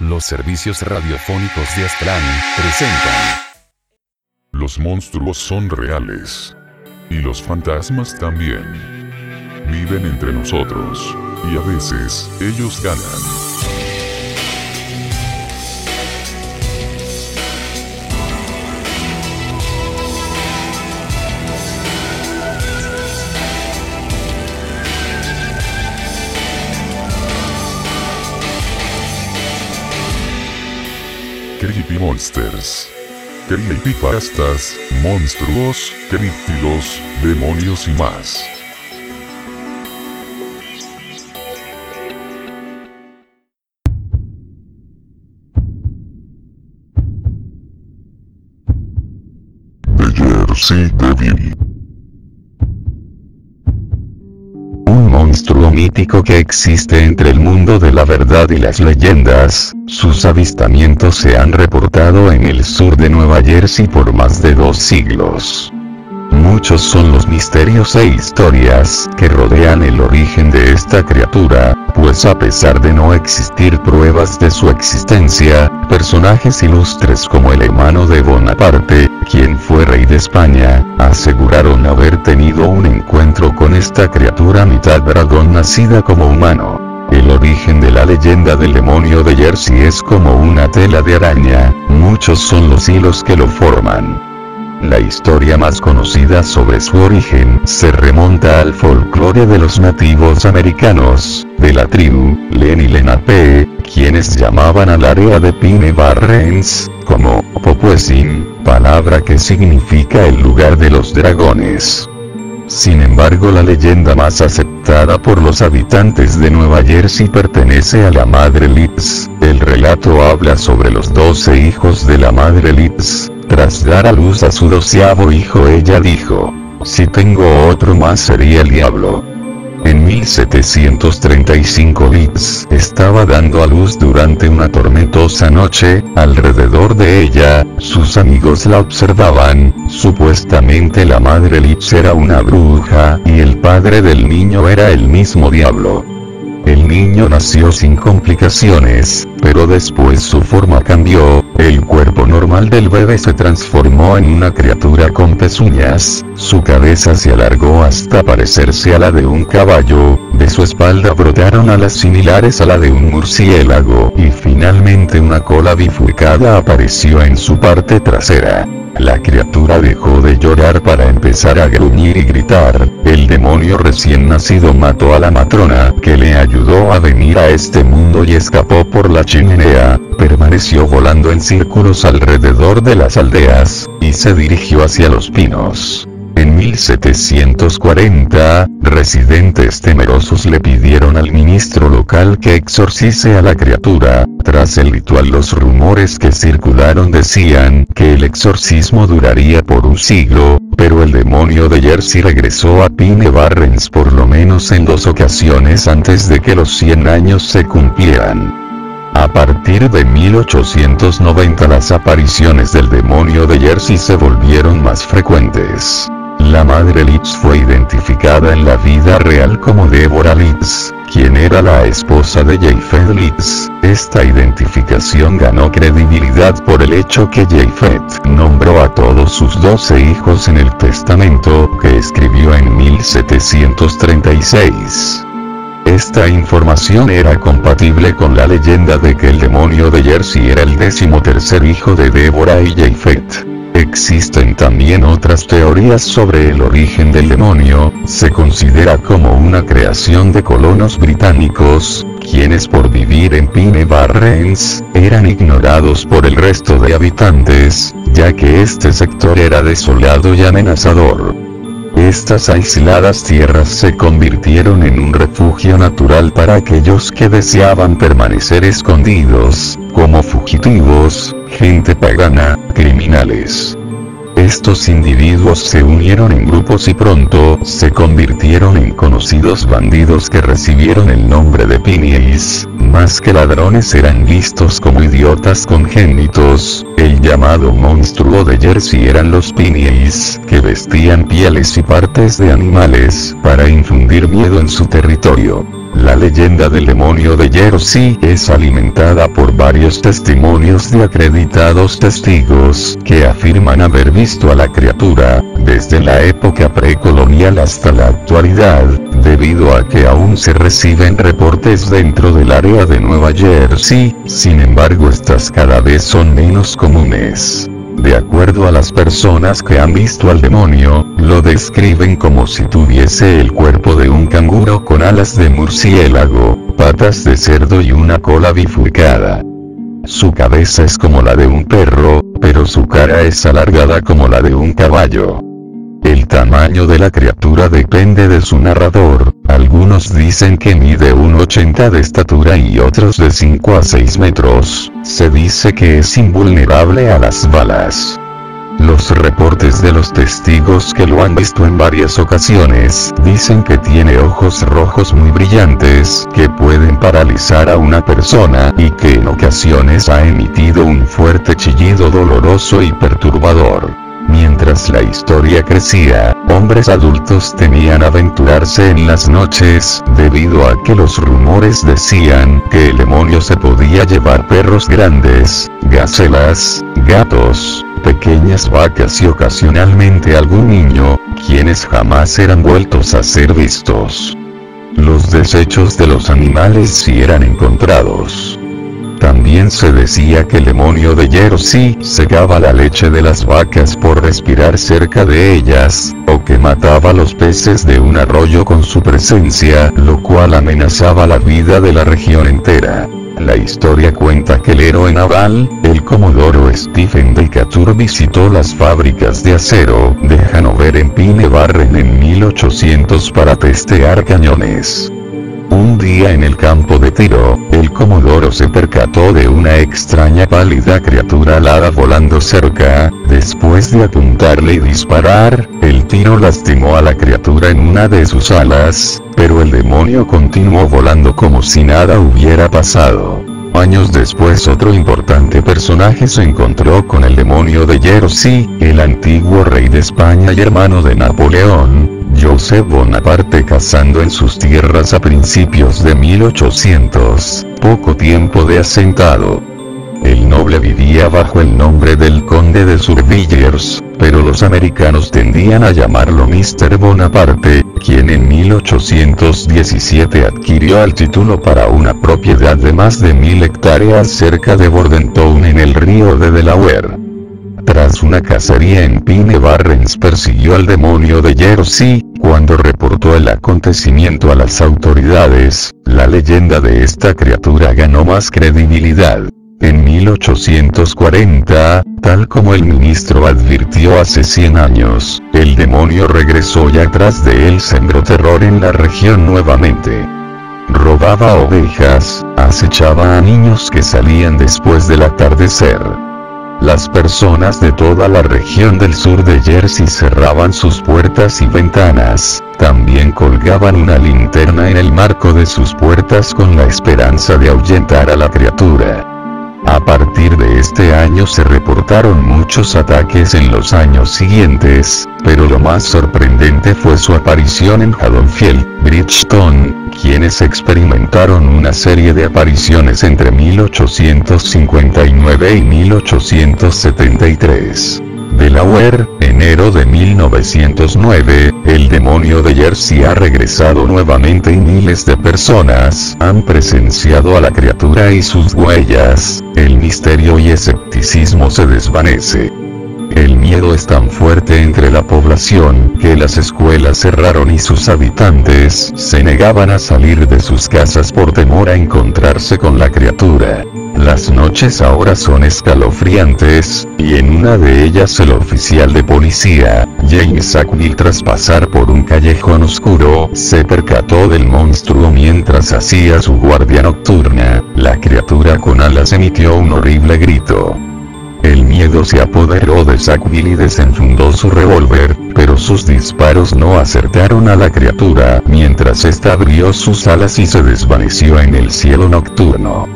Los servicios radiofónicos de Aztlán presentan. Los monstruos son reales. Y los fantasmas también. Viven entre nosotros. Y a veces, ellos ganan. Creepy Monsters. Creepypastas, monstruos, críptidos, demonios y más. The Jersey Devil. Monstruo mítico que existe entre el mundo de la verdad y las leyendas, sus avistamientos se han reportado en el sur de Nueva Jersey por más de dos siglos. Muchos son los misterios e historias que rodean el origen de esta criatura, pues a pesar de no existir pruebas de su existencia, personajes ilustres como el hermano de Bonaparte, quien fue rey de España, aseguraron haber tenido un encuentro con esta criatura mitad dragón nacida como humano. El origen de la leyenda del demonio de Jersey es como una tela de araña, muchos son los hilos que lo forman. La historia más conocida sobre su origen se remonta al folclore de los nativos americanos, de la tribu Lenni Lenape, quienes llamaban al área de Pine Barrens, como Popuesin, palabra que significa el lugar de los dragones. Sin embargo la leyenda más aceptada por los habitantes de Nueva Jersey pertenece a la madre Liz. El relato habla sobre los doce hijos de la madre Liz. Tras dar a luz a su doceavo hijo ella dijo, si tengo otro más sería el diablo. En 1735 Liz estaba dando a luz durante una tormentosa noche, alrededor de ella, sus amigos la observaban, supuestamente la madre Liz era una bruja, y el padre del niño era el mismo diablo. El niño nació sin complicaciones, pero después su forma cambió, el cuerpo normal del bebé se transformó en una criatura con pezuñas, su cabeza se alargó hasta parecerse a la de un caballo, de su espalda brotaron alas similares a la de un murciélago, y finalmente una cola bifurcada apareció en su parte trasera. La criatura dejó de llorar para empezar a gruñir y gritar. El demonio recién nacido mató a la matrona, que le ayudó a venir a este mundo y escapó por la chimenea. Permaneció volando en círculos alrededor de las aldeas, y se dirigió hacia los pinos. En 1740, residentes temerosos le pidieron al ministro local que exorcice a la criatura. Tras el ritual los rumores que circularon decían que el exorcismo duraría por un siglo, pero el demonio de Jersey regresó a Pine Barrens por lo menos en dos ocasiones antes de que los 100 años se cumplieran. A partir de 1890 las apariciones del demonio de Jersey se volvieron más frecuentes. La madre Litz fue identificada en la vida real como Deborah Litz, quien era la esposa de Japhet Litz. Esta identificación ganó credibilidad por el hecho que Japhet nombró a todos sus doce hijos en el testamento que escribió en 1736. Esta información era compatible con la leyenda de que el demonio de Jersey era el décimo tercer hijo de Deborah y Japhet. Existen también otras teorías sobre el origen del demonio, se considera como una creación de colonos británicos, quienes por vivir en Pine Barrens, eran ignorados por el resto de habitantes, ya que este sector era desolado y amenazador. Estas aisladas tierras se convirtieron en un refugio natural para aquellos que deseaban permanecer escondidos, como fugitivos, gente pagana, criminales. Estos individuos se unieron en grupos y pronto se convirtieron en conocidos bandidos que recibieron el nombre de Pinies. Más que ladrones eran vistos como idiotas congénitos. El llamado monstruo de Jersey eran los Pinies, que vestían pieles y partes de animales para infundir miedo en su territorio. La leyenda del demonio de Jersey es alimentada por varios testimonios de acreditados testigos que afirman haber visto a la criatura, desde la época precolonial hasta la actualidad, debido a que aún se reciben reportes dentro del área de Nueva Jersey, sin embargo estas cada vez son menos comunes. De acuerdo a las personas que han visto al demonio, lo describen como si tuviese el cuerpo de un canguro con alas de murciélago, patas de cerdo y una cola bifurcada. Su cabeza es como la de un perro, pero su cara es alargada como la de un caballo. El tamaño de la criatura depende de su narrador, algunos dicen que mide un 80 de estatura y otros de 5 a 6 metros, se dice que es invulnerable a las balas. Los reportes de los testigos que lo han visto en varias ocasiones dicen que tiene ojos rojos muy brillantes que pueden paralizar a una persona y que en ocasiones ha emitido un fuerte chillido doloroso y perturbador. Mientras la historia crecía, hombres adultos temían aventurarse en las noches, debido a que los rumores decían que el demonio se podía llevar perros grandes, gacelas, gatos, pequeñas vacas y ocasionalmente algún niño, quienes jamás eran vueltos a ser vistos. Los desechos de los animales sí eran encontrados. También se decía que el demonio de Jersey secaba la leche de las vacas por respirar cerca de ellas, o que mataba los peces de un arroyo con su presencia, lo cual amenazaba la vida de la región entera. La historia cuenta que el héroe naval, el comodoro Stephen Decatur visitó las fábricas de acero de Hanover en Pine Barren en 1800 para testear cañones. Un día en el campo de tiro, el comodoro se percató de una extraña pálida criatura alada volando cerca, después de apuntarle y disparar, el tiro lastimó a la criatura en una de sus alas, pero el demonio continuó volando como si nada hubiera pasado. Años después otro importante personaje se encontró con el demonio de Jersey, el antiguo rey de España y hermano de Napoleón, Joseph Bonaparte cazando en sus tierras a principios de 1800, poco tiempo de asentado. El noble vivía bajo el nombre del conde de Survillers, pero los americanos tendían a llamarlo Mr. Bonaparte, quien en 1817 adquirió el título para una propiedad de más de mil hectáreas cerca de Bordentown en el río de Delaware. Tras una cacería en Pine Barrens persiguió al demonio de Jersey, cuando reportó el acontecimiento a las autoridades, la leyenda de esta criatura ganó más credibilidad. En 1840, tal como el ministro advirtió hace 100 años, el demonio regresó y atrás de él sembró terror en la región nuevamente. Robaba ovejas, acechaba a niños que salían después del atardecer. Las personas de toda la región del sur de Jersey cerraban sus puertas y ventanas, también colgaban una linterna en el marco de sus puertas con la esperanza de ahuyentar a la criatura. A partir de este año se reportaron muchos ataques en los años siguientes, pero lo más sorprendente fue su aparición en Haddonfield, Bridgeton, quienes experimentaron una serie de apariciones entre 1859 y 1873. Delaware, enero de 1909, el demonio de Jersey ha regresado nuevamente y miles de personas han presenciado a la criatura y sus huellas, el misterio y escepticismo se desvanece. El miedo es tan fuerte entre la población que las escuelas cerraron y sus habitantes se negaban a salir de sus casas por temor a encontrarse con la criatura. Las noches ahora son escalofriantes, y en una de ellas el oficial de policía, James Sackville tras pasar por un callejón oscuro, se percató del monstruo mientras hacía su guardia nocturna, la criatura con alas emitió un horrible grito. El miedo se apoderó de Sackville y desenfundó su revólver, pero sus disparos no acertaron a la criatura, mientras ésta abrió sus alas y se desvaneció en el cielo nocturno.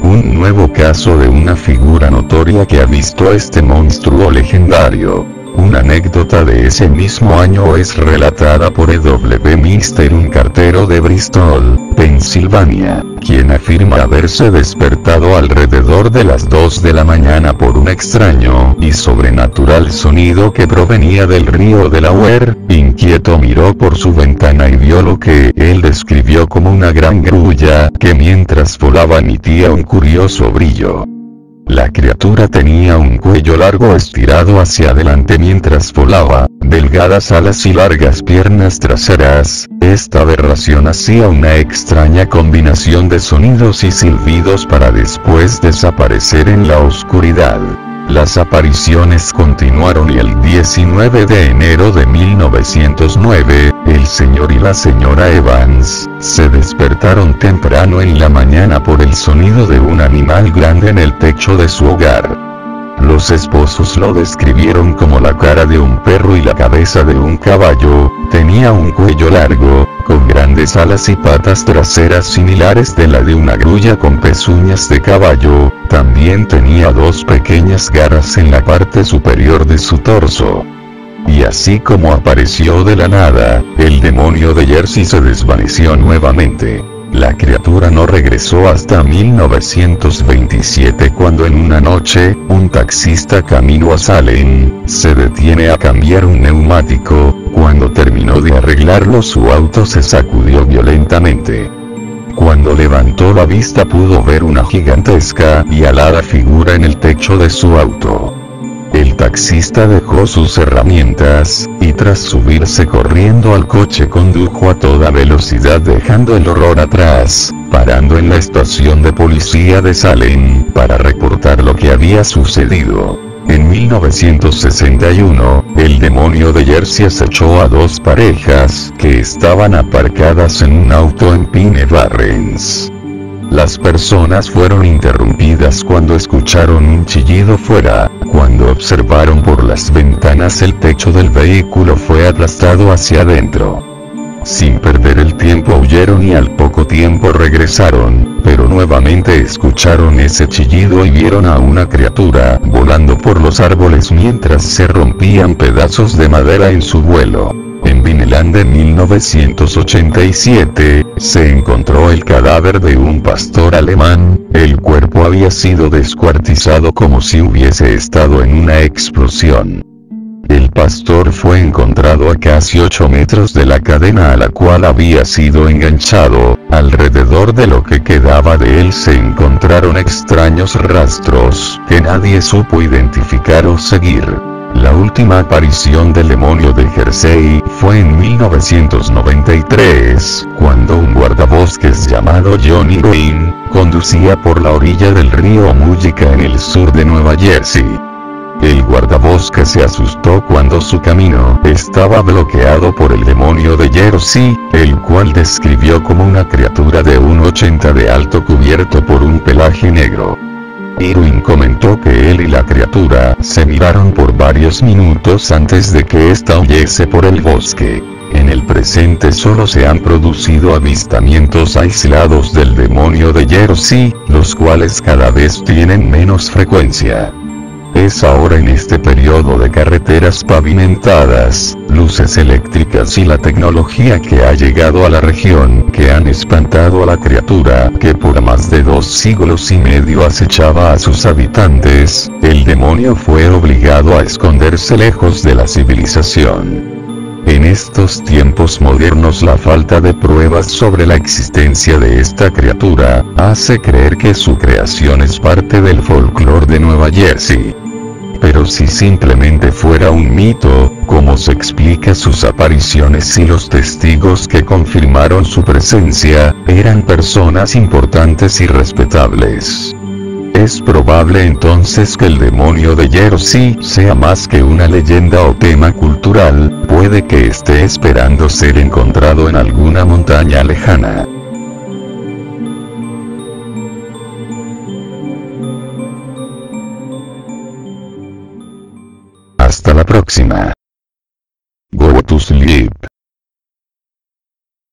Un nuevo caso de una figura notoria que ha visto a este monstruo legendario. Una anécdota de ese mismo año es relatada por E.W. Mister, un cartero de Bristol, Pensilvania, quien afirma haberse despertado alrededor de las 2 de la mañana por un extraño y sobrenatural sonido que provenía del río Delaware, inquieto miró por su ventana y vio lo que él describió como una gran grulla que mientras volaba emitía un curioso brillo. La criatura tenía un cuello largo estirado hacia adelante mientras volaba, delgadas alas y largas piernas traseras. Esta aberración hacía una extraña combinación de sonidos y silbidos para después desaparecer en la oscuridad. Las apariciones continuaron y el 19 de enero de 1909, el señor y la señora Evans, se despertaron temprano en la mañana por el sonido de un animal grande en el techo de su hogar. Los esposos lo describieron como la cara de un perro y la cabeza de un caballo, tenía un cuello largo, grandes alas y patas traseras similares de la de una grulla con pezuñas de caballo, también tenía dos pequeñas garras en la parte superior de su torso. Y así como apareció de la nada, el demonio de Jersey se desvaneció nuevamente. La criatura no regresó hasta 1927 cuando en una noche, un taxista camino a Salem, se detiene a cambiar un neumático, cuando terminó de arreglarlo su auto se sacudió violentamente. Cuando levantó la vista pudo ver una gigantesca y alada figura en el techo de su auto. Taxista dejó sus herramientas, y tras subirse corriendo al coche condujo a toda velocidad dejando el horror atrás, parando en la estación de policía de Salem, para reportar lo que había sucedido. En 1961, el demonio de Jersey acechó a dos parejas que estaban aparcadas en un auto en Pine Barrens. Las personas fueron interrumpidas cuando escucharon un chillido fuera, cuando observaron por las ventanas el techo del vehículo fue aplastado hacia adentro. Sin perder el tiempo huyeron y al poco tiempo regresaron, pero nuevamente escucharon ese chillido y vieron a una criatura volando por los árboles mientras se rompían pedazos de madera en su vuelo. En Vineland en 1987, se encontró el cadáver de un pastor alemán, el cuerpo había sido descuartizado como si hubiese estado en una explosión. El pastor fue encontrado a casi 8 metros de la cadena a la cual había sido enganchado, alrededor de lo que quedaba de él se encontraron extraños rastros que nadie supo identificar o seguir. La última aparición del demonio de Jersey fue en 1993, cuando un guardabosques llamado Johnny Green, conducía por la orilla del río Mullica en el sur de Nueva Jersey. El guardabosques se asustó cuando su camino estaba bloqueado por el demonio de Jersey, el cual describió como una criatura de 1,80 de alto cubierto por un pelaje negro. Irwin comentó que él y la criatura se miraron por varios minutos antes de que ésta huyese por el bosque. En el presente solo se han producido avistamientos aislados del demonio de Jersey, los cuales cada vez tienen menos frecuencia. Es ahora en este periodo de carreteras pavimentadas, luces eléctricas y la tecnología que ha llegado a la región que han espantado a la criatura que por más de dos siglos y medio acechaba a sus habitantes, el demonio fue obligado a esconderse lejos de la civilización. En estos tiempos modernos la falta de pruebas sobre la existencia de esta criatura, hace creer que su creación es parte del folclore de Nueva Jersey. Pero si simplemente fuera un mito, ¿cómo se explica sus apariciones si los testigos que confirmaron su presencia, eran personas importantes y respetables? Es probable entonces que el demonio de Jersey sea más que una leyenda o tema cultural, puede que esté esperando ser encontrado en alguna montaña lejana. Hasta la próxima. Go to sleep.